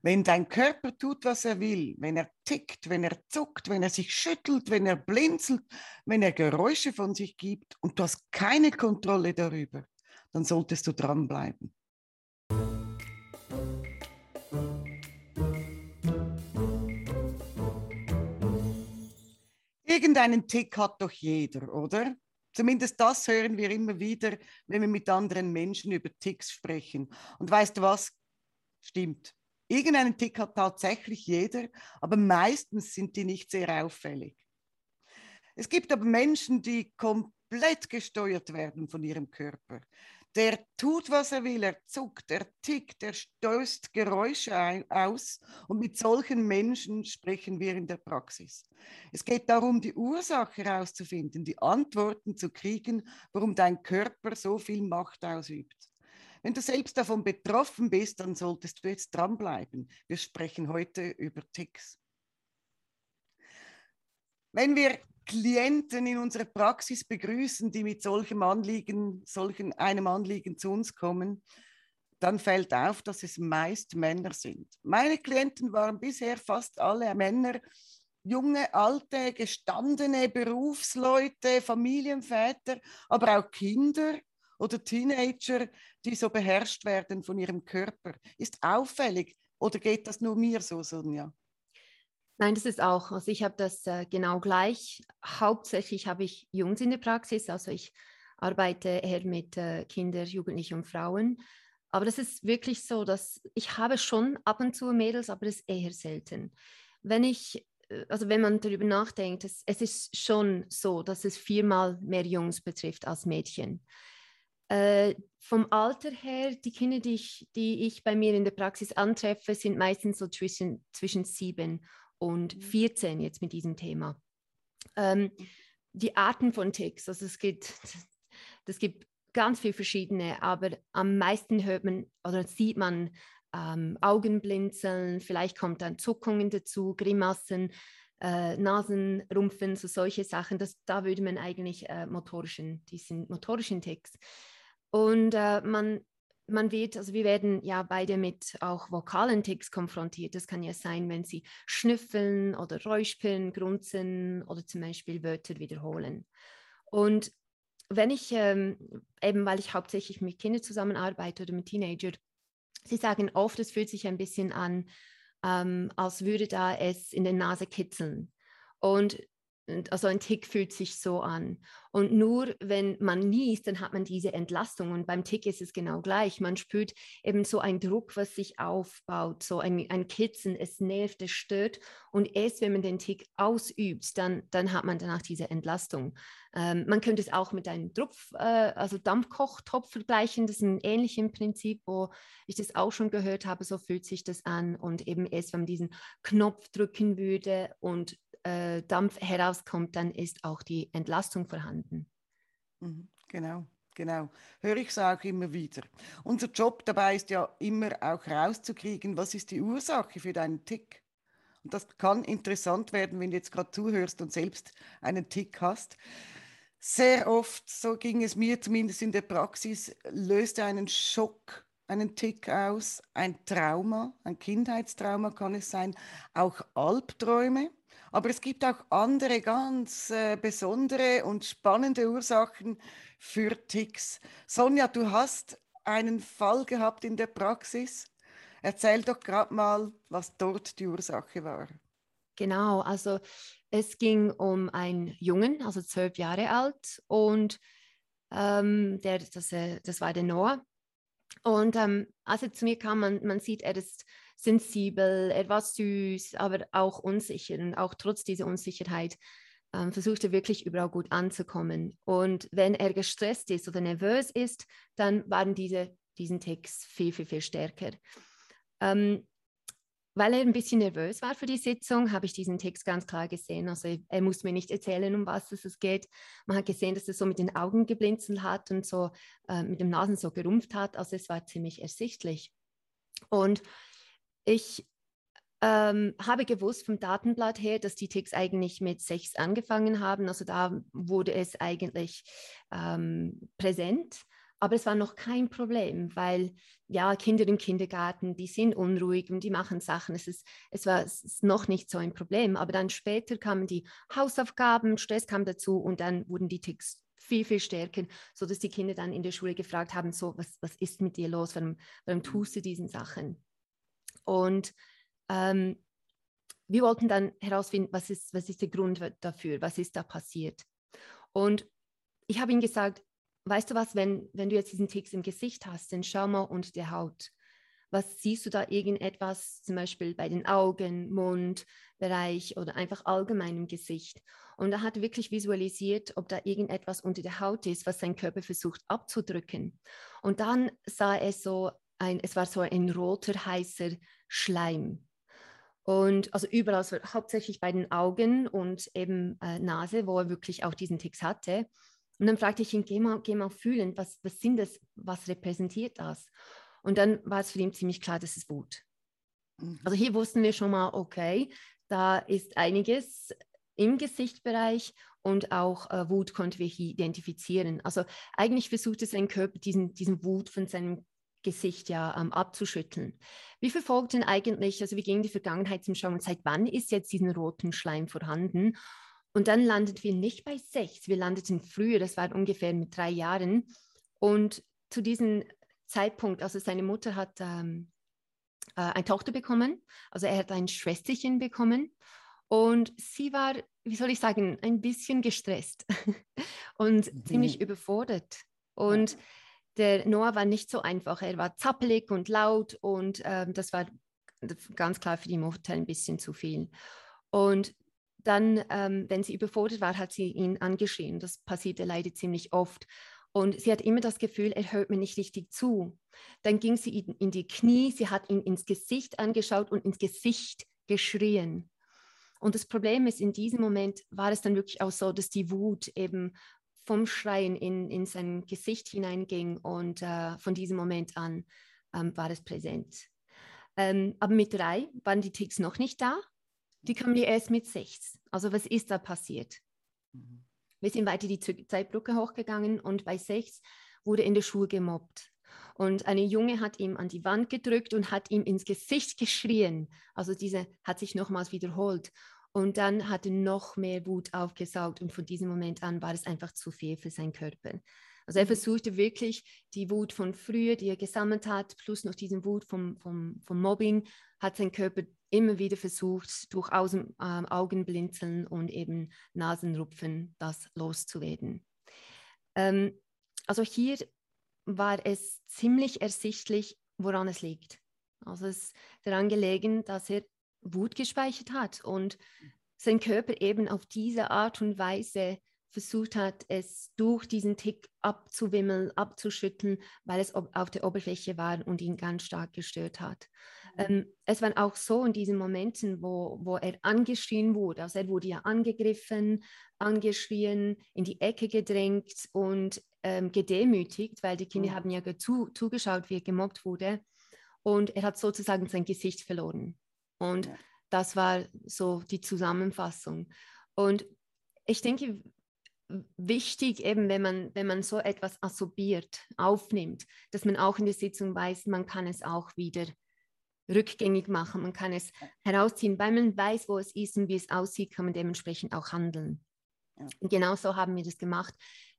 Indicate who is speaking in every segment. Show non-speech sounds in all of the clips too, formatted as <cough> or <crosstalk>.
Speaker 1: Wenn dein Körper tut, was er will, wenn er tickt, wenn er zuckt, wenn er sich schüttelt, wenn er blinzelt, wenn er Geräusche von sich gibt und du hast keine Kontrolle darüber, dann solltest du dranbleiben. Irgendeinen Tick hat doch jeder, oder? Zumindest das hören wir immer wieder, wenn wir mit anderen Menschen über Ticks sprechen. Und weißt du was? Stimmt. Irgendeinen Tick hat tatsächlich jeder, aber meistens sind die nicht sehr auffällig. Es gibt aber Menschen, die komplett gesteuert werden von ihrem Körper. Der tut, was er will, er zuckt, er tickt, er stößt Geräusche aus und mit solchen Menschen sprechen wir in der Praxis. Es geht darum, die Ursache herauszufinden, die Antworten zu kriegen, warum dein Körper so viel Macht ausübt. Wenn du selbst davon betroffen bist, dann solltest du jetzt dranbleiben. Wir sprechen heute über Ticks. Wenn wir Klienten in unserer Praxis begrüßen, die mit solchem Anliegen, solchen einem Anliegen zu uns kommen, dann fällt auf, dass es meist Männer sind. Meine Klienten waren bisher fast alle Männer, junge, alte, gestandene Berufsleute, Familienväter, aber auch Kinder, oder Teenager, die so beherrscht werden von ihrem Körper. Ist auffällig oder geht das nur mir so, Sonja?
Speaker 2: Nein, das ist auch. Also ich habe das äh, genau gleich. Hauptsächlich habe ich Jungs in der Praxis, also ich arbeite eher mit äh, Kindern, Jugendlichen und Frauen. Aber das ist wirklich so, dass ich habe schon ab und zu Mädels, aber das ist eher selten. Wenn ich, äh, also wenn man darüber nachdenkt, es, es ist schon so, dass es viermal mehr Jungs betrifft als Mädchen. Äh, vom Alter her, die Kinder, die ich, die ich bei mir in der Praxis antreffe, sind meistens so zwischen, zwischen sieben und 14 mhm. jetzt mit diesem Thema. Ähm, die Arten von Ticks, also es gibt, das gibt ganz viele verschiedene, aber am meisten hört man oder sieht man ähm, Augenblinzeln, vielleicht kommt dann Zuckungen dazu, Grimassen, äh, Nasenrumpfen, so solche Sachen. Das, da würde man eigentlich äh, motorischen, die sind motorischen Ticks. Und äh, man, man wird, also wir werden ja beide mit auch vokalen Ticks konfrontiert. Das kann ja sein, wenn sie schnüffeln oder räuspeln, grunzen oder zum Beispiel Wörter wiederholen. Und wenn ich, ähm, eben weil ich hauptsächlich mit Kindern zusammenarbeite oder mit Teenagern, sie sagen oft, es fühlt sich ein bisschen an, ähm, als würde da es in der Nase kitzeln. Und also ein Tick fühlt sich so an. Und nur wenn man niest, dann hat man diese Entlastung. Und beim Tick ist es genau gleich. Man spürt eben so einen Druck, was sich aufbaut, so ein, ein Kitzen, es nervt, es stört. Und erst wenn man den Tick ausübt, dann, dann hat man danach diese Entlastung. Ähm, man könnte es auch mit einem Tropf, äh, also Dampfkochtopf vergleichen. Das ist ein ähnliches Prinzip, wo ich das auch schon gehört habe. So fühlt sich das an. Und eben erst, wenn man diesen Knopf drücken würde und äh, Dampf herauskommt, dann ist auch die Entlastung vorhanden.
Speaker 1: Mhm, genau. Genau, höre ich es auch immer wieder. Unser Job dabei ist ja immer auch rauszukriegen, was ist die Ursache für deinen Tick. Und das kann interessant werden, wenn du jetzt gerade zuhörst und selbst einen Tick hast. Sehr oft, so ging es mir zumindest in der Praxis, löst einen Schock, einen Tick aus, ein Trauma, ein Kindheitstrauma kann es sein, auch Albträume. Aber es gibt auch andere ganz äh, besondere und spannende Ursachen für Ticks. Sonja, du hast einen Fall gehabt in der Praxis. Erzähl doch gerade mal, was dort die Ursache war.
Speaker 2: Genau, also es ging um einen Jungen, also zwölf Jahre alt, und ähm, der, das, äh, das war der Noah. Und ähm, als er zu mir kam, man, man sieht, er ist sensibel, er war süß, aber auch unsicher. Und auch trotz dieser Unsicherheit ähm, versucht er wirklich überall gut anzukommen. Und wenn er gestresst ist oder nervös ist, dann waren diese, diesen Ticks viel, viel, viel stärker. Ähm, weil er ein bisschen nervös war für die Sitzung, habe ich diesen Text ganz klar gesehen. Also er muss mir nicht erzählen, um was es geht. Man hat gesehen, dass er so mit den Augen geblinzelt hat und so äh, mit dem Nasen so gerumpft hat. Also es war ziemlich ersichtlich. Und ich ähm, habe gewusst vom Datenblatt her, dass die Ticks eigentlich mit sechs angefangen haben. Also da wurde es eigentlich ähm, präsent. Aber es war noch kein Problem, weil ja, Kinder im Kindergarten, die sind unruhig und die machen Sachen. Es, ist, es war es ist noch nicht so ein Problem. Aber dann später kamen die Hausaufgaben, Stress kam dazu und dann wurden die Ticks viel, viel stärker, sodass die Kinder dann in der Schule gefragt haben, so, was, was ist mit dir los? Warum, warum tust du diesen Sachen? Und ähm, wir wollten dann herausfinden, was ist, was ist der Grund dafür, was ist da passiert. Und ich habe ihm gesagt, weißt du was, wenn, wenn du jetzt diesen Ticks im Gesicht hast, dann schau mal unter der Haut. Was siehst du da irgendetwas, zum Beispiel bei den Augen, Mundbereich oder einfach allgemein im Gesicht? Und er hat wirklich visualisiert, ob da irgendetwas unter der Haut ist, was sein Körper versucht abzudrücken. Und dann sah er so ein, es war so ein roter, heißer Schleim. Und also überall, also hauptsächlich bei den Augen und eben äh, Nase, wo er wirklich auch diesen Ticks hatte. Und dann fragte ich ihn, geh mal, geh mal fühlen, was, was sind das, was repräsentiert das? Und dann war es für ihn ziemlich klar, das ist Wut. Mhm. Also hier wussten wir schon mal, okay, da ist einiges im Gesichtbereich und auch äh, Wut konnten wir hier identifizieren. Also eigentlich versuchte sein Körper diesen, diesen Wut von seinem Gesicht ja ähm, abzuschütteln. Wir verfolgten eigentlich, also wir gingen die Vergangenheit zum Schauen, seit wann ist jetzt diesen roten Schleim vorhanden? Und dann landeten wir nicht bei sechs, wir landeten früher, das war ungefähr mit drei Jahren. Und zu diesem Zeitpunkt, also seine Mutter hat ähm, äh, eine Tochter bekommen, also er hat ein Schwesterchen bekommen. Und sie war, wie soll ich sagen, ein bisschen gestresst <laughs> und mhm. ziemlich überfordert. Und der Noah war nicht so einfach. Er war zappelig und laut und ähm, das war ganz klar für die Mutter ein bisschen zu viel. Und dann, ähm, wenn sie überfordert war, hat sie ihn angeschrien. Das passierte leider ziemlich oft. Und sie hat immer das Gefühl, er hört mir nicht richtig zu. Dann ging sie in, in die Knie, sie hat ihn ins Gesicht angeschaut und ins Gesicht geschrien. Und das Problem ist, in diesem Moment war es dann wirklich auch so, dass die Wut eben vom Schreien in, in sein Gesicht hineinging und äh, von diesem Moment an ähm, war es präsent. Ähm, aber mit drei waren die Ticks noch nicht da die kamen ja erst mit sechs. Also was ist da passiert? Mhm. Wir sind weiter die Zeitbrücke hochgegangen und bei sechs wurde in der Schule gemobbt. Und eine Junge hat ihm an die Wand gedrückt und hat ihm ins Gesicht geschrien. Also diese hat sich nochmals wiederholt. Und dann hat er noch mehr Wut aufgesaugt und von diesem Moment an war es einfach zu viel für seinen Körper. Also er mhm. versuchte wirklich die Wut von früher, die er gesammelt hat, plus noch diesen Wut vom, vom, vom Mobbing, hat sein Körper immer wieder versucht, durch Außen, äh, Augenblinzeln und eben Nasenrupfen das loszuwerden. Ähm, also hier war es ziemlich ersichtlich, woran es liegt. Also es ist daran gelegen, dass er Wut gespeichert hat und sein Körper eben auf diese Art und Weise versucht hat, es durch diesen Tick abzuwimmeln, abzuschütteln, weil es auf der Oberfläche war und ihn ganz stark gestört hat. Mhm. Ähm, es war auch so in diesen Momenten, wo, wo er angeschrien wurde. Also er wurde ja angegriffen, angeschrien, in die Ecke gedrängt und ähm, gedemütigt, weil die Kinder mhm. haben ja zu, zugeschaut, wie er gemobbt wurde. Und er hat sozusagen sein Gesicht verloren. Und ja. das war so die Zusammenfassung. Und ich denke, wichtig, eben wenn man, wenn man so etwas assobiert, aufnimmt, dass man auch in der Sitzung weiß, man kann es auch wieder rückgängig machen, man kann es herausziehen, weil man weiß, wo es ist und wie es aussieht, kann man dementsprechend auch handeln. Ja. Und genau so haben wir das gemacht,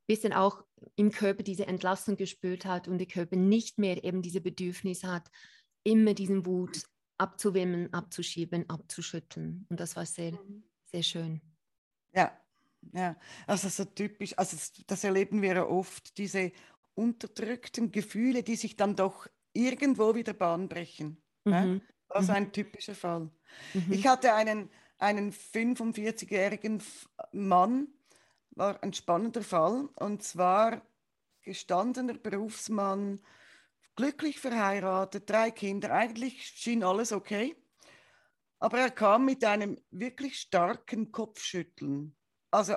Speaker 2: bis dann auch im Körper diese Entlassung gespürt hat und der Körper nicht mehr eben diese Bedürfnis hat, immer diesen Wut abzuwimmeln, abzuschieben, abzuschütteln. Und das war sehr, mhm. sehr schön.
Speaker 1: Ja, ja, also so typisch, also das erleben wir ja oft, diese unterdrückten Gefühle, die sich dann doch irgendwo wieder Bahn brechen. Mhm. Ja? Das ist mhm. ein typischer Fall. Mhm. Ich hatte einen, einen 45-jährigen Mann, war ein spannender Fall, und zwar gestandener Berufsmann, glücklich verheiratet, drei Kinder, eigentlich schien alles okay. Aber er kam mit einem wirklich starken Kopfschütteln also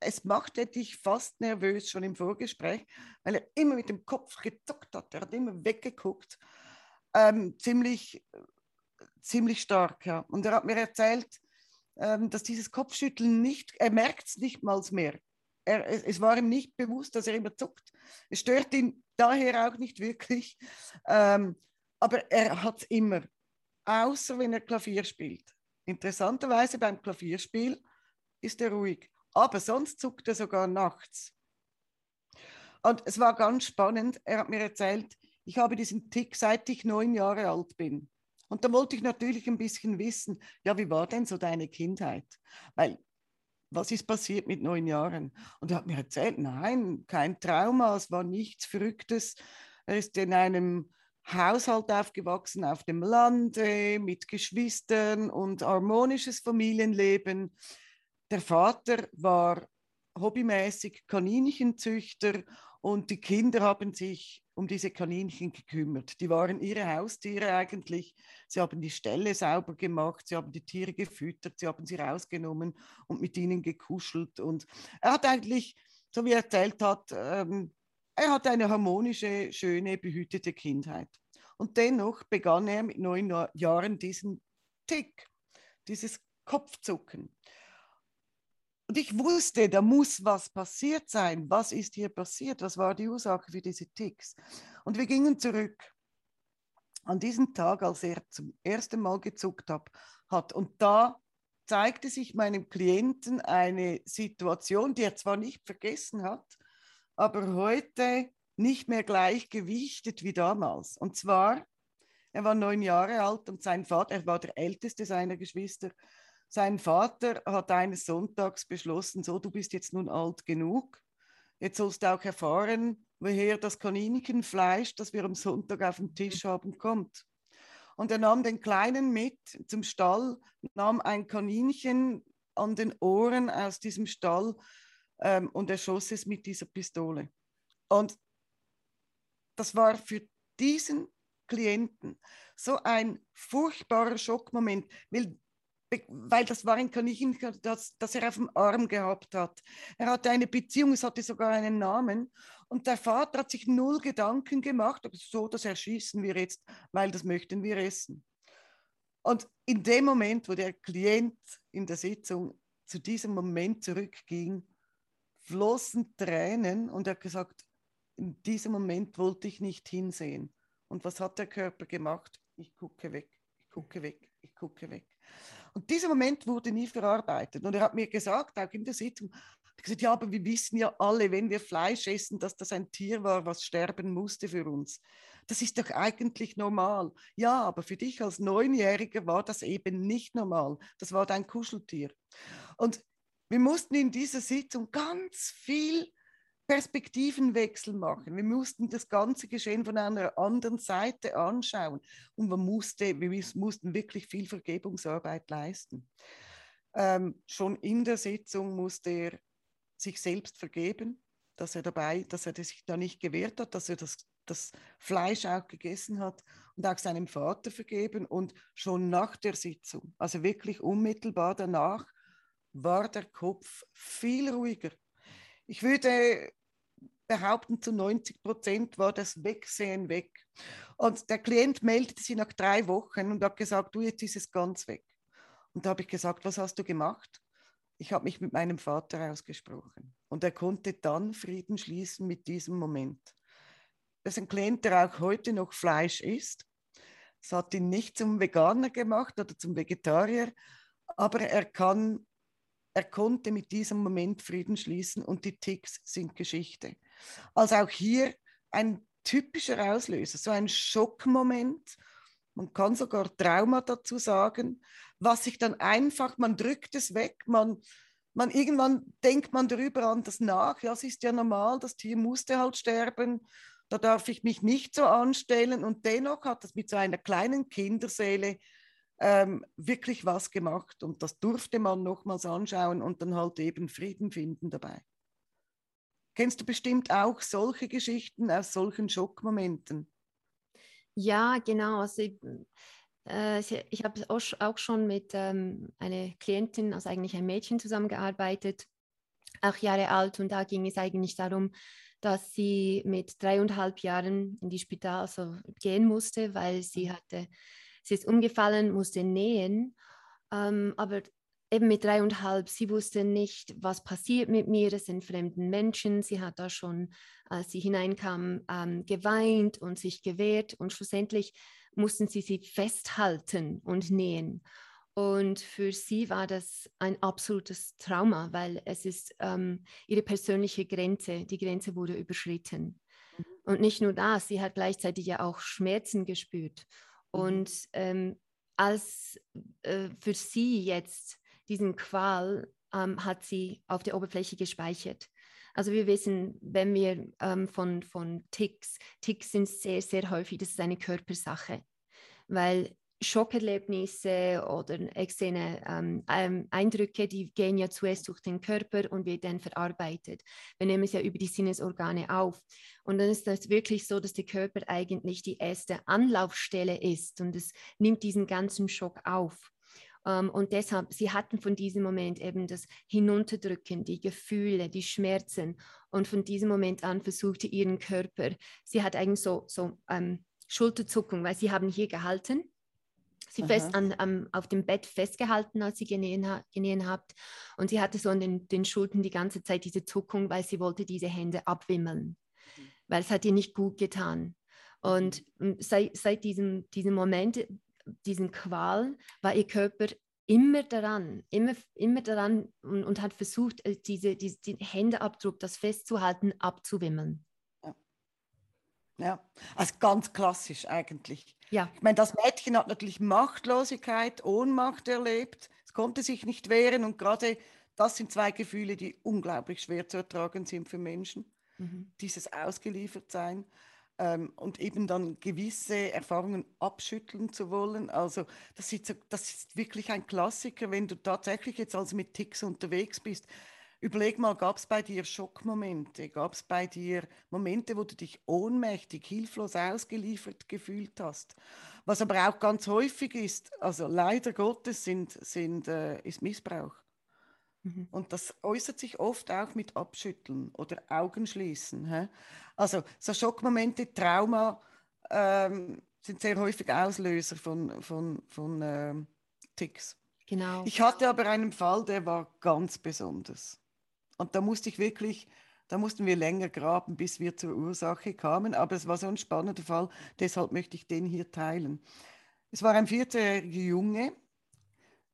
Speaker 1: es machte dich fast nervös schon im Vorgespräch, weil er immer mit dem Kopf gezuckt hat. Er hat immer weggeguckt. Ähm, ziemlich, ziemlich stark, ja. Und er hat mir erzählt, ähm, dass dieses Kopfschütteln nicht, er merkt es nicht mal mehr. Er, es, war ihm nicht bewusst, dass er immer zuckt. Es stört ihn daher auch nicht wirklich. Ähm, aber er hat es immer, außer wenn er Klavier spielt. Interessanterweise beim Klavierspiel ist er ruhig, aber sonst zuckt er sogar nachts. Und es war ganz spannend. Er hat mir erzählt, ich habe diesen Tick seit ich neun Jahre alt bin. Und da wollte ich natürlich ein bisschen wissen, ja, wie war denn so deine Kindheit? Weil, was ist passiert mit neun Jahren? Und er hat mir erzählt, nein, kein Trauma, es war nichts Verrücktes. Er ist in einem Haushalt aufgewachsen auf dem Lande mit Geschwistern und harmonisches Familienleben. Der Vater war hobbymäßig Kaninchenzüchter und die Kinder haben sich um diese Kaninchen gekümmert. Die waren ihre Haustiere eigentlich. Sie haben die Ställe sauber gemacht, sie haben die Tiere gefüttert, sie haben sie rausgenommen und mit ihnen gekuschelt. Und er hat eigentlich, so wie er erzählt hat, ähm, er hat eine harmonische, schöne, behütete Kindheit. Und dennoch begann er mit neun Jahren diesen Tick, dieses Kopfzucken. Und ich wusste, da muss was passiert sein. Was ist hier passiert? Was war die Ursache für diese Ticks? Und wir gingen zurück an diesen Tag, als er zum ersten Mal gezuckt hat. Und da zeigte sich meinem Klienten eine Situation, die er zwar nicht vergessen hat, aber heute nicht mehr gleich gewichtet wie damals. Und zwar, er war neun Jahre alt und sein Vater, er war der älteste seiner Geschwister, sein Vater hat eines Sonntags beschlossen, so, du bist jetzt nun alt genug. Jetzt sollst du auch erfahren, woher das Kaninchenfleisch, das wir am Sonntag auf dem Tisch haben, kommt. Und er nahm den Kleinen mit zum Stall, nahm ein Kaninchen an den Ohren aus diesem Stall ähm, und erschoss es mit dieser Pistole. Und das war für diesen Klienten so ein furchtbarer Schockmoment, weil weil das war ein Kaninchen, das, das er auf dem Arm gehabt hat. Er hatte eine Beziehung, es hatte sogar einen Namen. Und der Vater hat sich null Gedanken gemacht, so, das erschießen wir jetzt, weil das möchten wir essen. Und in dem Moment, wo der Klient in der Sitzung zu diesem Moment zurückging, flossen Tränen und er hat gesagt, in diesem Moment wollte ich nicht hinsehen. Und was hat der Körper gemacht? Ich gucke weg, ich gucke weg, ich gucke weg. Und dieser Moment wurde nie verarbeitet. Und er hat mir gesagt, auch in der Sitzung, gesagt, ja, aber wir wissen ja alle, wenn wir Fleisch essen, dass das ein Tier war, was sterben musste für uns. Das ist doch eigentlich normal. Ja, aber für dich als Neunjähriger war das eben nicht normal. Das war dein Kuscheltier. Und wir mussten in dieser Sitzung ganz viel Perspektivenwechsel machen. Wir mussten das ganze Geschehen von einer anderen Seite anschauen und man musste, wir mussten wirklich viel Vergebungsarbeit leisten. Ähm, schon in der Sitzung musste er sich selbst vergeben, dass er dabei, dass er sich da nicht gewehrt hat, dass er das, das Fleisch auch gegessen hat und auch seinem Vater vergeben und schon nach der Sitzung, also wirklich unmittelbar danach, war der Kopf viel ruhiger. Ich würde behaupten, zu 90 Prozent war das Wegsehen weg. Und der Klient meldete sich nach drei Wochen und hat gesagt, du, jetzt ist es ganz weg. Und da habe ich gesagt, was hast du gemacht? Ich habe mich mit meinem Vater ausgesprochen. Und er konnte dann Frieden schließen mit diesem Moment. Das ist ein Klient, der auch heute noch Fleisch isst. Das hat ihn nicht zum Veganer gemacht oder zum Vegetarier, aber er kann er konnte mit diesem Moment Frieden schließen und die Ticks sind Geschichte. Also auch hier ein typischer Auslöser, so ein Schockmoment. Man kann sogar Trauma dazu sagen, was sich dann einfach, man drückt es weg, man, man irgendwann denkt man darüber anders nach, ja, es ist ja normal, das Tier musste halt sterben, da darf ich mich nicht so anstellen und dennoch hat das mit so einer kleinen Kinderseele ähm, wirklich was gemacht und das durfte man nochmals anschauen und dann halt eben Frieden finden dabei. Kennst du bestimmt auch solche Geschichten aus solchen Schockmomenten?
Speaker 2: Ja, genau. Also ich, äh, ich habe auch, schon mit ähm, einer Klientin, also eigentlich ein Mädchen zusammengearbeitet, acht Jahre alt, und da ging es eigentlich darum, dass sie mit dreieinhalb Jahren in die Spital also gehen musste, weil sie hatte sie ist umgefallen, musste nähen. Ähm, aber eben mit dreieinhalb, sie wusste nicht, was passiert mit mir, es sind fremden Menschen. Sie hat da schon, als sie hineinkam, ähm, geweint und sich gewehrt und schlussendlich mussten sie sie festhalten und nähen. Und für sie war das ein absolutes Trauma, weil es ist ähm, ihre persönliche Grenze, die Grenze wurde überschritten. Mhm. Und nicht nur das, sie hat gleichzeitig ja auch Schmerzen gespürt. Mhm. Und ähm, als äh, für sie jetzt diesen Qual ähm, hat sie auf der Oberfläche gespeichert. Also wir wissen, wenn wir ähm, von, von Ticks, Ticks sind sehr, sehr häufig, das ist eine Körpersache, weil Schockerlebnisse oder externe ähm, Eindrücke, die gehen ja zuerst durch den Körper und wird dann verarbeitet. Wir nehmen es ja über die Sinnesorgane auf. Und dann ist das wirklich so, dass der Körper eigentlich die erste Anlaufstelle ist und es nimmt diesen ganzen Schock auf. Ähm, und deshalb, sie hatten von diesem Moment eben das Hinunterdrücken, die Gefühle, die Schmerzen. Und von diesem Moment an versuchte ihren Körper, sie hat eigentlich so, so ähm, Schulterzuckung, weil sie haben hier gehalten sie Aha. fest an, um, auf dem Bett festgehalten, als sie genähen, ha genähen hat. Und sie hatte so an den, den Schultern die ganze Zeit diese Zuckung, weil sie wollte diese Hände abwimmeln, mhm. weil es hat ihr nicht gut getan. Und mhm. seit, seit diesem, diesem Moment, diesem Qual, war ihr Körper immer daran, immer, immer daran und, und hat versucht, äh, diese, diese, den Händeabdruck, das festzuhalten, abzuwimmeln.
Speaker 1: Ja, also ganz klassisch eigentlich. Ja. Ich meine, das Mädchen hat natürlich Machtlosigkeit, Ohnmacht erlebt. Es konnte sich nicht wehren und gerade das sind zwei Gefühle, die unglaublich schwer zu ertragen sind für Menschen. Mhm. Dieses Ausgeliefertsein ähm, und eben dann gewisse Erfahrungen abschütteln zu wollen. Also das ist, das ist wirklich ein Klassiker, wenn du tatsächlich jetzt also mit Ticks unterwegs bist Überleg mal, gab es bei dir Schockmomente? Gab es bei dir Momente, wo du dich ohnmächtig, hilflos ausgeliefert gefühlt hast? Was aber auch ganz häufig ist, also leider Gottes, sind, sind, äh, ist Missbrauch. Mhm. Und das äußert sich oft auch mit Abschütteln oder Augenschließen. Hä? Also so Schockmomente, Trauma ähm, sind sehr häufig Auslöser von, von, von ähm, Ticks. Genau. Ich hatte aber einen Fall, der war ganz besonders. Und da musste ich wirklich, da mussten wir länger graben, bis wir zur Ursache kamen. Aber es war so ein spannender Fall, deshalb möchte ich den hier teilen. Es war ein 14-jähriger Junge.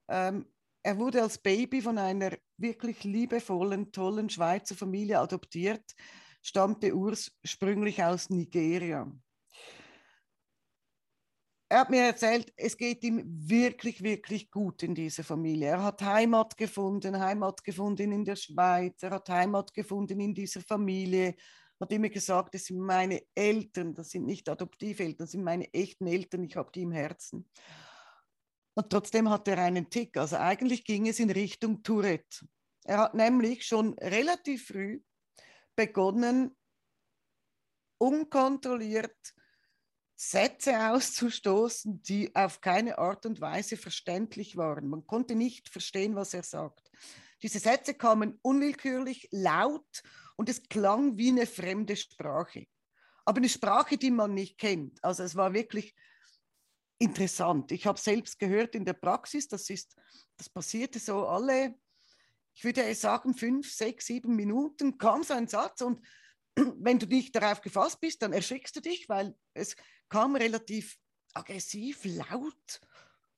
Speaker 1: Ähm, er wurde als Baby von einer wirklich liebevollen, tollen Schweizer Familie adoptiert, stammte ursprünglich aus Nigeria er hat mir erzählt, es geht ihm wirklich, wirklich gut in dieser Familie. Er hat Heimat gefunden, Heimat gefunden in der Schweiz, er hat Heimat gefunden in dieser Familie. Hat immer gesagt, das sind meine Eltern, das sind nicht Adoptiveltern, das sind meine echten Eltern, ich habe die im Herzen. Und trotzdem hat er einen Tick. Also eigentlich ging es in Richtung Tourette. Er hat nämlich schon relativ früh begonnen, unkontrolliert Sätze auszustoßen, die auf keine Art und Weise verständlich waren. Man konnte nicht verstehen, was er sagt. Diese Sätze kamen unwillkürlich laut und es klang wie eine fremde Sprache. Aber eine Sprache, die man nicht kennt. Also es war wirklich interessant. Ich habe selbst gehört in der Praxis, das ist, das passierte so alle, ich würde sagen, fünf, sechs, sieben Minuten kam so ein Satz und <clears throat> wenn du nicht darauf gefasst bist, dann erschrickst du dich, weil es kam relativ aggressiv, laut.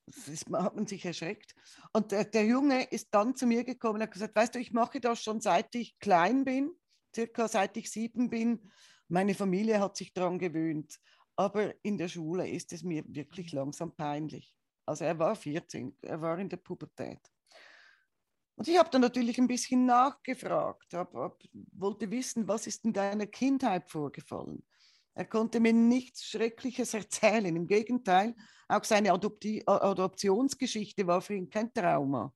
Speaker 1: Das hat man sich erschreckt. Und der, der, Junge ist dann zu mir gekommen und hat gesagt, weißt du, ich mache das schon seit ich klein bin, circa seit ich sieben bin. Meine Familie hat sich daran gewöhnt. Aber in der Schule ist es mir wirklich langsam peinlich. Also er war 14, er war in der Pubertät. Und ich habe dann natürlich ein bisschen nachgefragt, hab, hab, wollte wissen, was ist in deiner Kindheit vorgefallen. Er konnte mir nichts Schreckliches erzählen. Im Gegenteil, auch seine Adopti Adoptionsgeschichte war für ihn kein Trauma.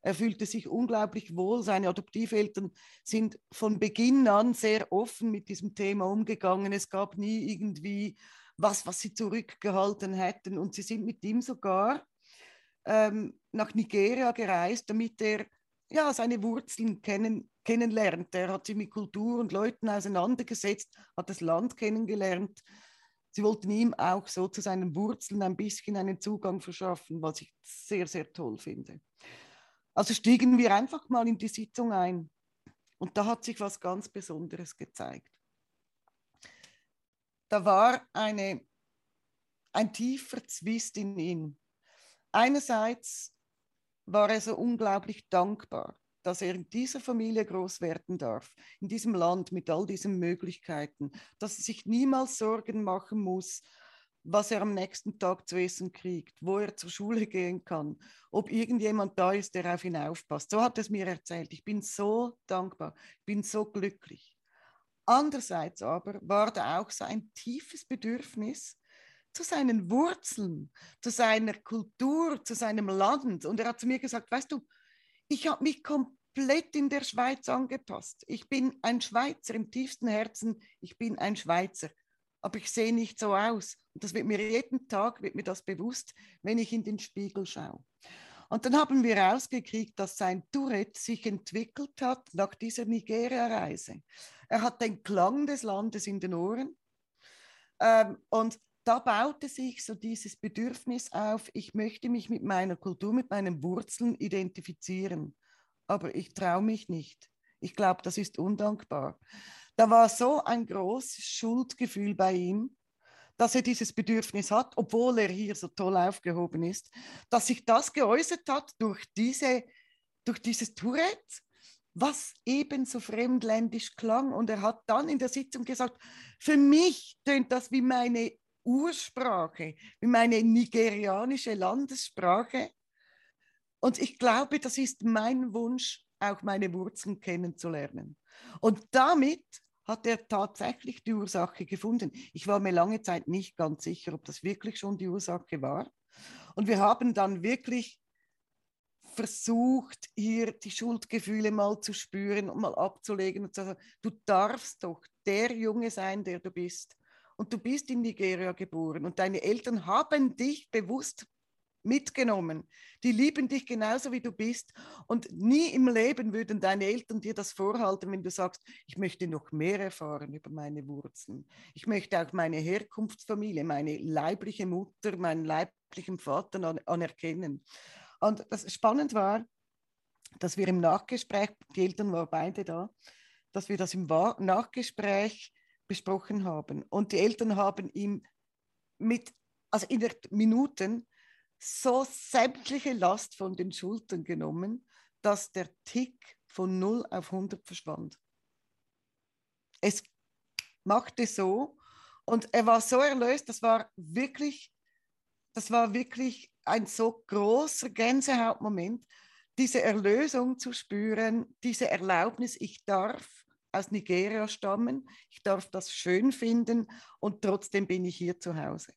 Speaker 1: Er fühlte sich unglaublich wohl. Seine Adoptiveltern sind von Beginn an sehr offen mit diesem Thema umgegangen. Es gab nie irgendwie was, was sie zurückgehalten hätten. Und sie sind mit ihm sogar ähm, nach Nigeria gereist, damit er ja, seine Wurzeln kennen, kennenlernt. Er hat sich mit Kultur und Leuten auseinandergesetzt, hat das Land kennengelernt. Sie wollten ihm auch so zu seinen Wurzeln ein bisschen einen Zugang verschaffen, was ich sehr, sehr toll finde. Also stiegen wir einfach mal in die Sitzung ein. Und da hat sich was ganz Besonderes gezeigt. Da war eine, ein tiefer Zwist in ihm. Einerseits war er so unglaublich dankbar, dass er in dieser Familie groß werden darf, in diesem Land mit all diesen Möglichkeiten, dass er sich niemals Sorgen machen muss, was er am nächsten Tag zu essen kriegt, wo er zur Schule <laughs> gehen kann, ob irgendjemand da ist, der auf ihn aufpasst. So hat er es mir erzählt. Ich bin so dankbar, ich bin so glücklich. Andererseits aber war da auch so ein tiefes Bedürfnis zu seinen Wurzeln, zu seiner Kultur, zu seinem Land. Und er hat zu mir gesagt, weißt du, ich habe mich komplett in der Schweiz angepasst. Ich bin ein Schweizer im tiefsten Herzen. Ich bin ein Schweizer aber ich sehe nicht so aus. Und das wird mir jeden Tag wird mir das bewusst, wenn ich in den Spiegel schaue. Und dann haben wir rausgekriegt, dass sein Tourette sich entwickelt hat nach dieser Nigeria-Reise. Er hat den Klang des Landes in den Ohren. Ähm, und da baute sich so dieses Bedürfnis auf, ich möchte mich mit meiner Kultur, mit meinen Wurzeln identifizieren. Aber ich traue mich nicht. Ich glaube, das ist undankbar. Da war so ein großes Schuldgefühl bei ihm, dass er dieses Bedürfnis hat, obwohl er hier so toll aufgehoben ist, dass sich das geäußert hat durch, diese, durch dieses Tourette, was ebenso fremdländisch klang. Und er hat dann in der Sitzung gesagt, für mich tönt das wie meine Ursprache, wie meine nigerianische Landessprache. Und ich glaube, das ist mein Wunsch, auch meine Wurzeln kennenzulernen. Und damit hat er tatsächlich die Ursache gefunden. Ich war mir lange Zeit nicht ganz sicher, ob das wirklich schon die Ursache war. Und wir haben dann wirklich versucht, hier die Schuldgefühle mal zu spüren und mal abzulegen und zu sagen, du darfst doch der Junge sein, der du bist. Und du bist in Nigeria geboren und deine Eltern haben dich bewusst mitgenommen. Die lieben dich genauso wie du bist. Und nie im Leben würden deine Eltern dir das vorhalten, wenn du sagst, ich möchte noch mehr erfahren über meine Wurzeln. Ich möchte auch meine Herkunftsfamilie, meine leibliche Mutter, meinen leiblichen Vater anerkennen. Und das spannend war, dass wir im Nachgespräch, die Eltern waren beide da, dass wir das im Nachgespräch besprochen haben. Und die Eltern haben ihm mit, also in der Minuten so sämtliche Last von den Schultern genommen, dass der Tick von 0 auf 100 verschwand. Es machte so und er war so erlöst, das war wirklich, das war wirklich ein so großer Gänsehautmoment, diese Erlösung zu spüren, diese Erlaubnis, ich darf aus Nigeria stammen, ich darf das schön finden und trotzdem bin ich hier zu Hause.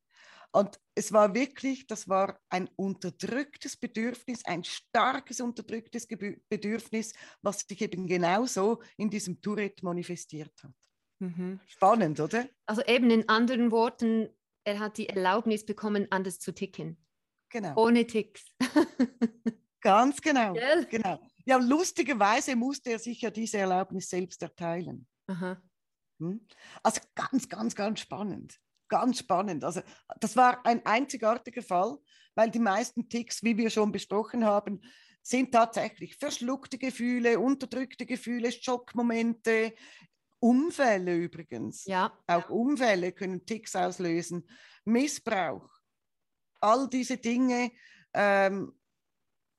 Speaker 1: Und es war wirklich, das war ein unterdrücktes Bedürfnis, ein starkes unterdrücktes Bedürfnis, was sich eben genauso in diesem Tourette manifestiert hat. Mhm. Spannend, oder?
Speaker 2: Also eben in anderen Worten, er hat die Erlaubnis bekommen, anders zu ticken.
Speaker 1: Genau.
Speaker 2: Ohne Ticks. <laughs>
Speaker 1: Ganz genau. Ja. genau. Ja, lustigerweise musste er sich ja diese Erlaubnis selbst erteilen. Aha. Hm? Also ganz, ganz, ganz spannend ganz spannend. Also das war ein einzigartiger Fall, weil die meisten Ticks, wie wir schon besprochen haben, sind tatsächlich verschluckte Gefühle, unterdrückte Gefühle, Schockmomente, Unfälle übrigens.
Speaker 2: Ja.
Speaker 1: Auch Unfälle können Ticks auslösen. Missbrauch, all diese Dinge ähm,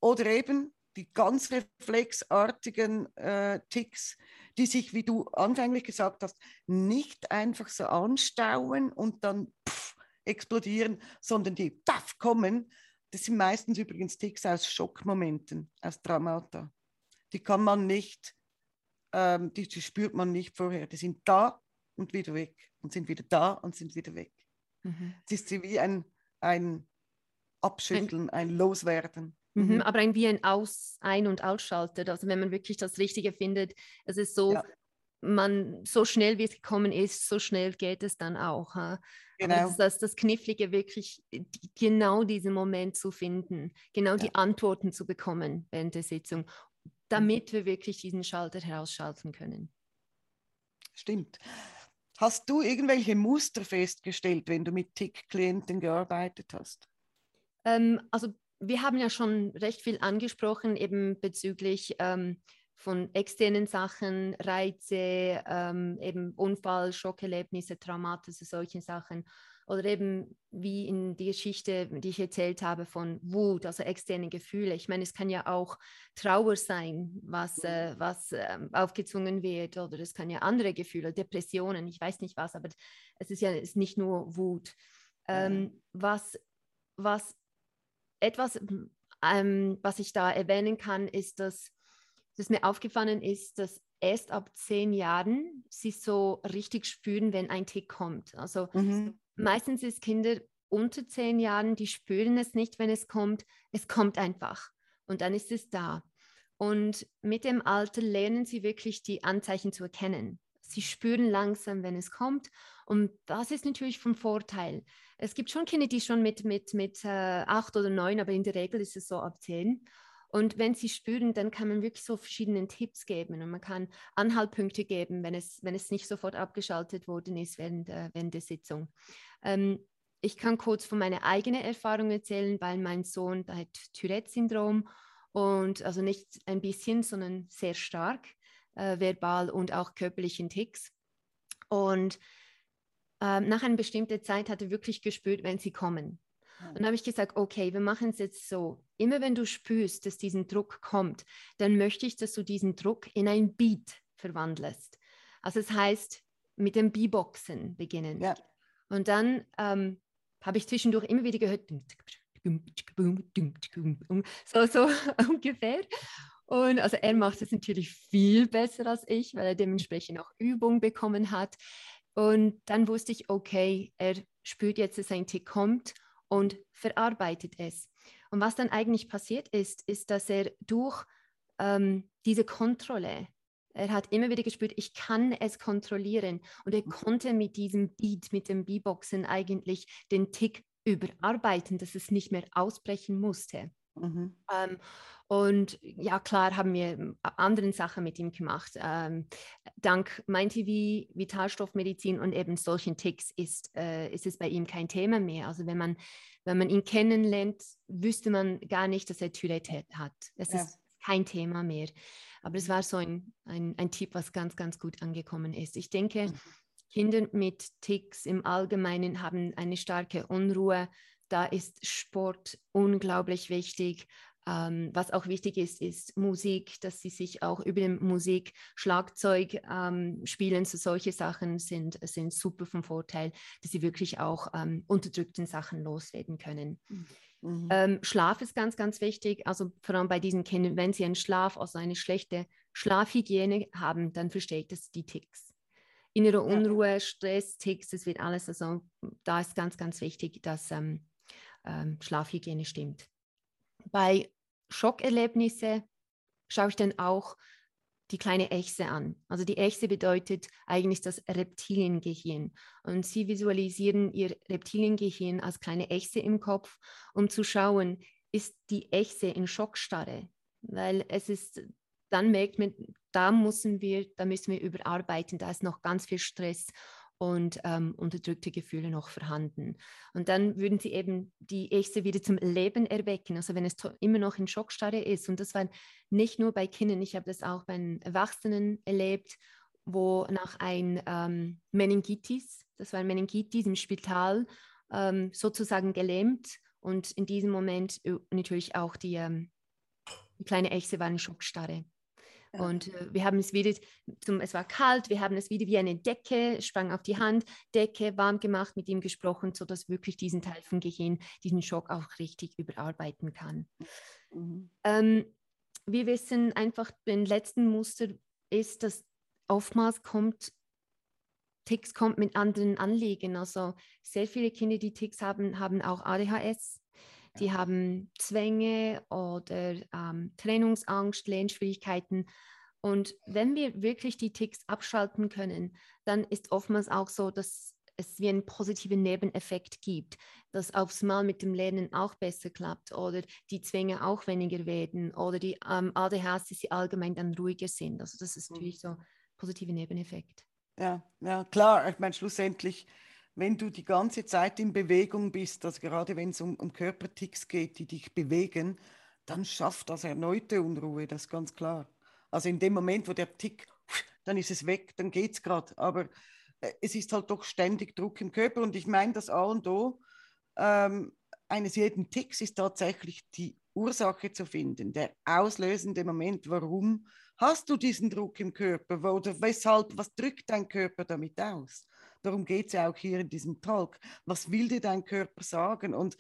Speaker 1: oder eben die ganz reflexartigen äh, Ticks, die sich, wie du anfänglich gesagt hast, nicht einfach so anstauen und dann pff, explodieren, sondern die pff, kommen. Das sind meistens übrigens Ticks aus Schockmomenten, aus Traumata. Die kann man nicht, ähm, die, die, spürt man nicht vorher. Die sind da und wieder weg und sind wieder da und sind wieder weg. Mhm. Es ist wie ein, ein Abschütteln, ein, ein Loswerden.
Speaker 2: Mhm, mhm, aber ein, wie ein Aus-, Ein- und Ausschalter. Also wenn man wirklich das Richtige findet, es ist so, ja. man, so schnell wie es gekommen ist, so schnell geht es dann auch. Ha? Genau. Das ist das, das Knifflige, wirklich die, genau diesen Moment zu finden, genau ja. die Antworten zu bekommen während der Sitzung, damit mhm. wir wirklich diesen Schalter herausschalten können.
Speaker 1: Stimmt. Hast du irgendwelche Muster festgestellt, wenn du mit TIC-Klienten gearbeitet hast?
Speaker 2: Ähm, also wir haben ja schon recht viel angesprochen, eben bezüglich ähm, von externen Sachen, Reize, ähm, eben Unfall, Schockerlebnisse, Traumata, solche Sachen. Oder eben wie in die Geschichte, die ich erzählt habe von Wut, also externe Gefühle. Ich meine, es kann ja auch Trauer sein, was, äh, was äh, aufgezwungen wird. Oder es kann ja andere Gefühle, Depressionen, ich weiß nicht was, aber es ist ja ist nicht nur Wut. Ähm, was, was etwas, ähm, was ich da erwähnen kann, ist, dass das mir aufgefallen ist, dass erst ab zehn Jahren sie so richtig spüren, wenn ein Tick kommt. Also mhm. meistens ist Kinder unter zehn Jahren, die spüren es nicht, wenn es kommt. Es kommt einfach und dann ist es da. Und mit dem Alter lernen sie wirklich die Anzeichen zu erkennen. Sie spüren langsam, wenn es kommt. Und das ist natürlich vom Vorteil. Es gibt schon Kinder, die schon mit, mit, mit äh, acht oder neun, aber in der Regel ist es so ab zehn. Und wenn sie spüren, dann kann man wirklich so verschiedene Tipps geben und man kann Anhaltpunkte geben, wenn es, wenn es nicht sofort abgeschaltet worden ist während, äh, während der Sitzung. Ähm, ich kann kurz von meiner eigenen Erfahrung erzählen, weil mein Sohn hat Tourette-Syndrom und also nicht ein bisschen, sondern sehr stark, äh, verbal und auch körperlichen Ticks. Und äh, nach einer bestimmten Zeit hat er wirklich gespürt, wenn sie kommen. Und dann habe ich gesagt, okay, wir machen es jetzt so. Immer wenn du spürst, dass diesen Druck kommt, dann möchte ich, dass du diesen Druck in ein Beat verwandelst. Also das heißt, mit dem B-Boxen beginnen. Ja. Und dann ähm, habe ich zwischendurch immer wieder gehört, so, so <laughs> ungefähr. Und also er macht es natürlich viel besser als ich, weil er dementsprechend auch Übung bekommen hat. Und dann wusste ich, okay, er spürt jetzt, dass ein Tick kommt und verarbeitet es. Und was dann eigentlich passiert ist, ist, dass er durch ähm, diese Kontrolle, er hat immer wieder gespürt, ich kann es kontrollieren. Und er konnte mit diesem Beat, mit dem B-Boxen eigentlich den Tick überarbeiten, dass es nicht mehr ausbrechen musste. Mhm. Ähm, und ja, klar haben wir andere Sachen mit ihm gemacht. Ähm, dank MindTV, Vitalstoffmedizin und eben solchen Ticks ist, äh, ist es bei ihm kein Thema mehr. Also wenn man, wenn man ihn kennenlernt, wüsste man gar nicht, dass er Tourette hat. Es ja. ist kein Thema mehr. Aber es war so ein, ein, ein Tipp, was ganz, ganz gut angekommen ist. Ich denke, mhm. Kinder mit Ticks im Allgemeinen haben eine starke Unruhe. Da ist Sport unglaublich wichtig. Ähm, was auch wichtig ist, ist Musik, dass sie sich auch über die Musik, Schlagzeug ähm, spielen, so solche Sachen sind, sind super vom Vorteil, dass sie wirklich auch ähm, unterdrückten Sachen loswerden können. Mhm. Ähm, Schlaf ist ganz, ganz wichtig. Also vor allem bei diesen Kindern, wenn sie einen Schlaf, also eine schlechte Schlafhygiene haben, dann versteht das die Ticks. Innere Unruhe, Stress, Ticks, das wird alles. Also da ist ganz, ganz wichtig, dass ähm, ähm, Schlafhygiene stimmt. Bei Schockerlebnisse schaue ich dann auch die kleine Echse an. Also die Echse bedeutet eigentlich das Reptiliengehirn. Und sie visualisieren ihr Reptiliengehirn als kleine Echse im Kopf, um zu schauen, ist die Echse in Schockstarre? Weil es ist, dann merkt man, da müssen wir, da müssen wir überarbeiten, da ist noch ganz viel Stress und ähm, unterdrückte Gefühle noch vorhanden. Und dann würden sie eben die Echse wieder zum Leben erwecken, also wenn es immer noch in Schockstarre ist. Und das war nicht nur bei Kindern, ich habe das auch bei Erwachsenen erlebt, wo nach ein ähm, Meningitis, das war ein Meningitis im Spital, ähm, sozusagen gelähmt und in diesem Moment äh, natürlich auch die, ähm, die kleine Echse war in Schockstarre. Und äh, wir haben es wieder, zum, es war kalt, wir haben es wieder wie eine Decke, sprang auf die Hand, Decke warm gemacht, mit ihm gesprochen, sodass wirklich diesen Teil vom Gehirn, diesen Schock auch richtig überarbeiten kann. Mhm. Ähm, wir wissen einfach, beim letzten Muster ist, dass oftmals kommt Ticks kommt mit anderen Anliegen. Also sehr viele Kinder, die Ticks haben, haben auch ADHS die haben Zwänge oder ähm, Trennungsangst, Lernschwierigkeiten. Und wenn wir wirklich die Ticks abschalten können, dann ist oftmals auch so, dass es wie einen positiven Nebeneffekt gibt, dass aufs Mal mit dem Lernen auch besser klappt oder die Zwänge auch weniger werden oder die ähm, ADHS, dass sie allgemein dann ruhiger sind. Also das ist natürlich so ein positiver Nebeneffekt.
Speaker 1: Ja, ja, klar. Ich meine, schlussendlich wenn du die ganze Zeit in Bewegung bist, also gerade wenn es um, um Körperticks geht, die dich bewegen, dann schafft das erneute Unruhe, das ist ganz klar. Also in dem Moment, wo der Tick, dann ist es weg, dann geht es gerade. Aber äh, es ist halt doch ständig Druck im Körper und ich meine, das A und O ähm, eines jeden Ticks ist tatsächlich die Ursache zu finden, der auslösende Moment, warum hast du diesen Druck im Körper oder weshalb, was drückt dein Körper damit aus? Darum geht es ja auch hier in diesem Talk. Was will dir dein Körper sagen? Und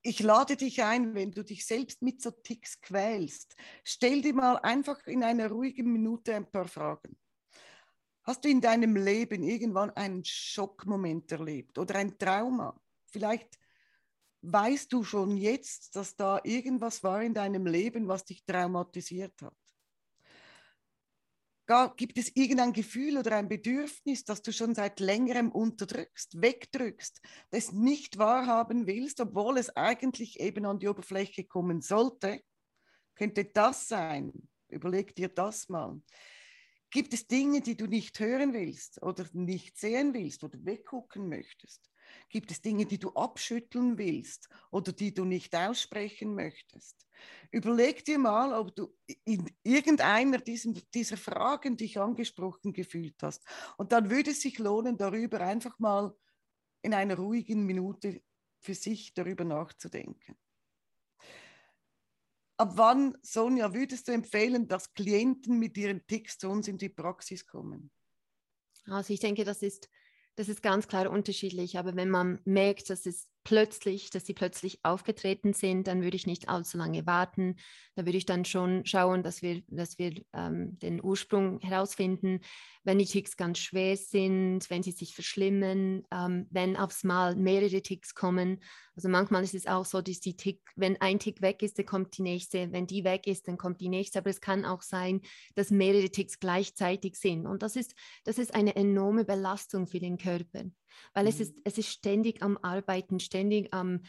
Speaker 1: ich lade dich ein, wenn du dich selbst mit so Ticks quälst, stell dir mal einfach in einer ruhigen Minute ein paar Fragen. Hast du in deinem Leben irgendwann einen Schockmoment erlebt oder ein Trauma? Vielleicht weißt du schon jetzt, dass da irgendwas war in deinem Leben, was dich traumatisiert hat. Gibt es irgendein Gefühl oder ein Bedürfnis, das du schon seit längerem unterdrückst, wegdrückst, das nicht wahrhaben willst, obwohl es eigentlich eben an die Oberfläche kommen sollte? Könnte das sein? Überleg dir das mal. Gibt es Dinge, die du nicht hören willst oder nicht sehen willst oder weggucken möchtest? Gibt es Dinge, die du abschütteln willst oder die du nicht aussprechen möchtest? Überleg dir mal, ob du in irgendeiner diesen, dieser Fragen dich angesprochen gefühlt hast. Und dann würde es sich lohnen, darüber einfach mal in einer ruhigen Minute für sich darüber nachzudenken. Ab wann, Sonja, würdest du empfehlen, dass Klienten mit ihren Ticks zu uns in die Praxis kommen?
Speaker 2: Also ich denke, das ist das ist ganz klar unterschiedlich. Aber wenn man merkt, dass es plötzlich, dass sie plötzlich aufgetreten sind, dann würde ich nicht allzu lange warten. Da würde ich dann schon schauen, dass wir, dass wir ähm, den Ursprung herausfinden, wenn die Ticks ganz schwer sind, wenn sie sich verschlimmen, ähm, wenn aufs Mal mehrere Ticks kommen. Also manchmal ist es auch so, dass die Tick, wenn ein Tick weg ist, dann kommt die nächste. Wenn die weg ist, dann kommt die nächste. Aber es kann auch sein, dass mehrere Ticks gleichzeitig sind. Und das ist, das ist eine enorme Belastung für den Körper weil mhm. es, ist, es ist ständig am Arbeiten, ständig am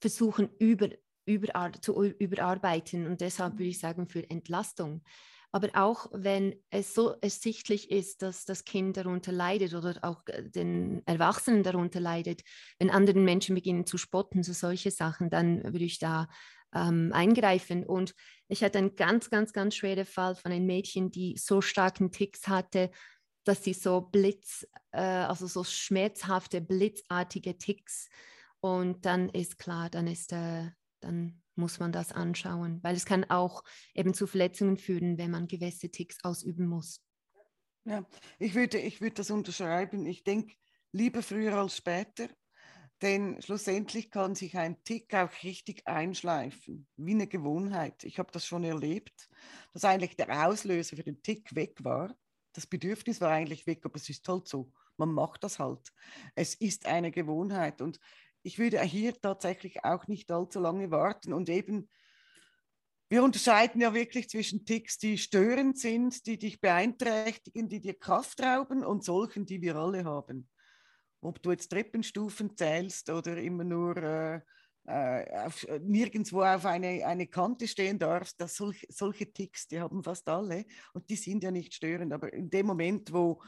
Speaker 2: Versuchen, über, über, zu überarbeiten und deshalb würde ich sagen für Entlastung. Aber auch wenn es so ersichtlich ist, dass das Kind darunter leidet oder auch äh, den Erwachsenen darunter leidet, wenn anderen Menschen beginnen zu spotten, so solche Sachen, dann würde ich da ähm, eingreifen. Und ich hatte einen ganz, ganz, ganz schweren Fall von einem Mädchen, die so starken Ticks hatte, dass sie so Blitz, äh, also so schmerzhafte, blitzartige Ticks und dann ist klar, dann ist, äh, dann muss man das anschauen, weil es kann auch eben zu Verletzungen führen, wenn man gewisse Ticks ausüben muss.
Speaker 1: Ja, ich würde, ich würde das unterschreiben. Ich denke, lieber früher als später, denn schlussendlich kann sich ein Tick auch richtig einschleifen, wie eine Gewohnheit. Ich habe das schon erlebt, dass eigentlich der Auslöser für den Tick weg war das Bedürfnis war eigentlich weg, aber es ist halt so. Man macht das halt. Es ist eine Gewohnheit und ich würde hier tatsächlich auch nicht allzu lange warten und eben wir unterscheiden ja wirklich zwischen Ticks, die störend sind, die dich beeinträchtigen, die dir Kraft rauben und solchen, die wir alle haben. Ob du jetzt Treppenstufen zählst oder immer nur äh, äh, auf, äh, nirgendwo auf eine, eine Kante stehen darfst, dass solch, solche Ticks, die haben fast alle und die sind ja nicht störend, aber in dem Moment, wo,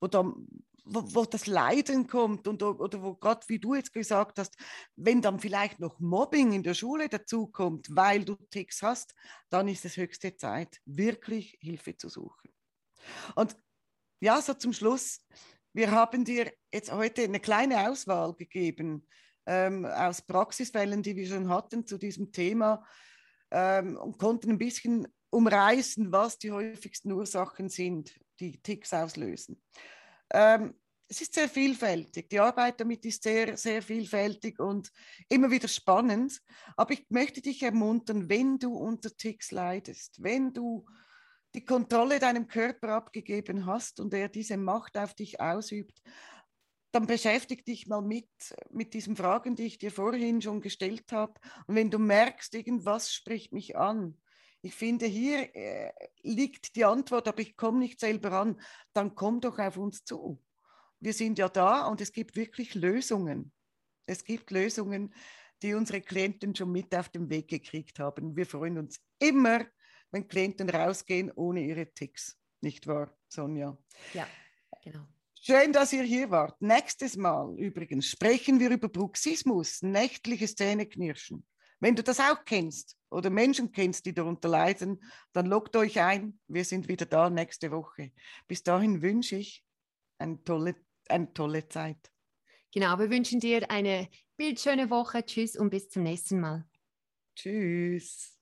Speaker 1: wo, dann, wo, wo das Leiden kommt und oder wo Gott, wie du jetzt gesagt hast, wenn dann vielleicht noch Mobbing in der Schule dazukommt, weil du Ticks hast, dann ist es höchste Zeit, wirklich Hilfe zu suchen. Und ja, so zum Schluss, wir haben dir jetzt heute eine kleine Auswahl gegeben ähm, aus Praxisfällen, die wir schon hatten zu diesem Thema ähm, und konnten ein bisschen umreißen, was die häufigsten Ursachen sind, die Ticks auslösen. Ähm, es ist sehr vielfältig. Die Arbeit damit ist sehr, sehr vielfältig und immer wieder spannend. Aber ich möchte dich ermuntern, wenn du unter Ticks leidest, wenn du die Kontrolle deinem Körper abgegeben hast und er diese Macht auf dich ausübt, dann beschäftige dich mal mit, mit diesen Fragen, die ich dir vorhin schon gestellt habe. Und wenn du merkst, irgendwas spricht mich an, ich finde, hier äh, liegt die Antwort, aber ich komme nicht selber an, dann komm doch auf uns zu. Wir sind ja da und es gibt wirklich Lösungen. Es gibt Lösungen, die unsere Klienten schon mit auf den Weg gekriegt haben. Wir freuen uns immer, wenn Klienten rausgehen ohne ihre Ticks. Nicht wahr, Sonja?
Speaker 2: Ja, genau.
Speaker 1: Schön, dass ihr hier wart. Nächstes Mal übrigens sprechen wir über Bruxismus, nächtliches Zähneknirschen. Wenn du das auch kennst oder Menschen kennst, die darunter leiden, dann loggt euch ein. Wir sind wieder da nächste Woche. Bis dahin wünsche ich eine tolle, eine tolle Zeit.
Speaker 2: Genau, wir wünschen dir eine bildschöne Woche. Tschüss und bis zum nächsten Mal.
Speaker 1: Tschüss.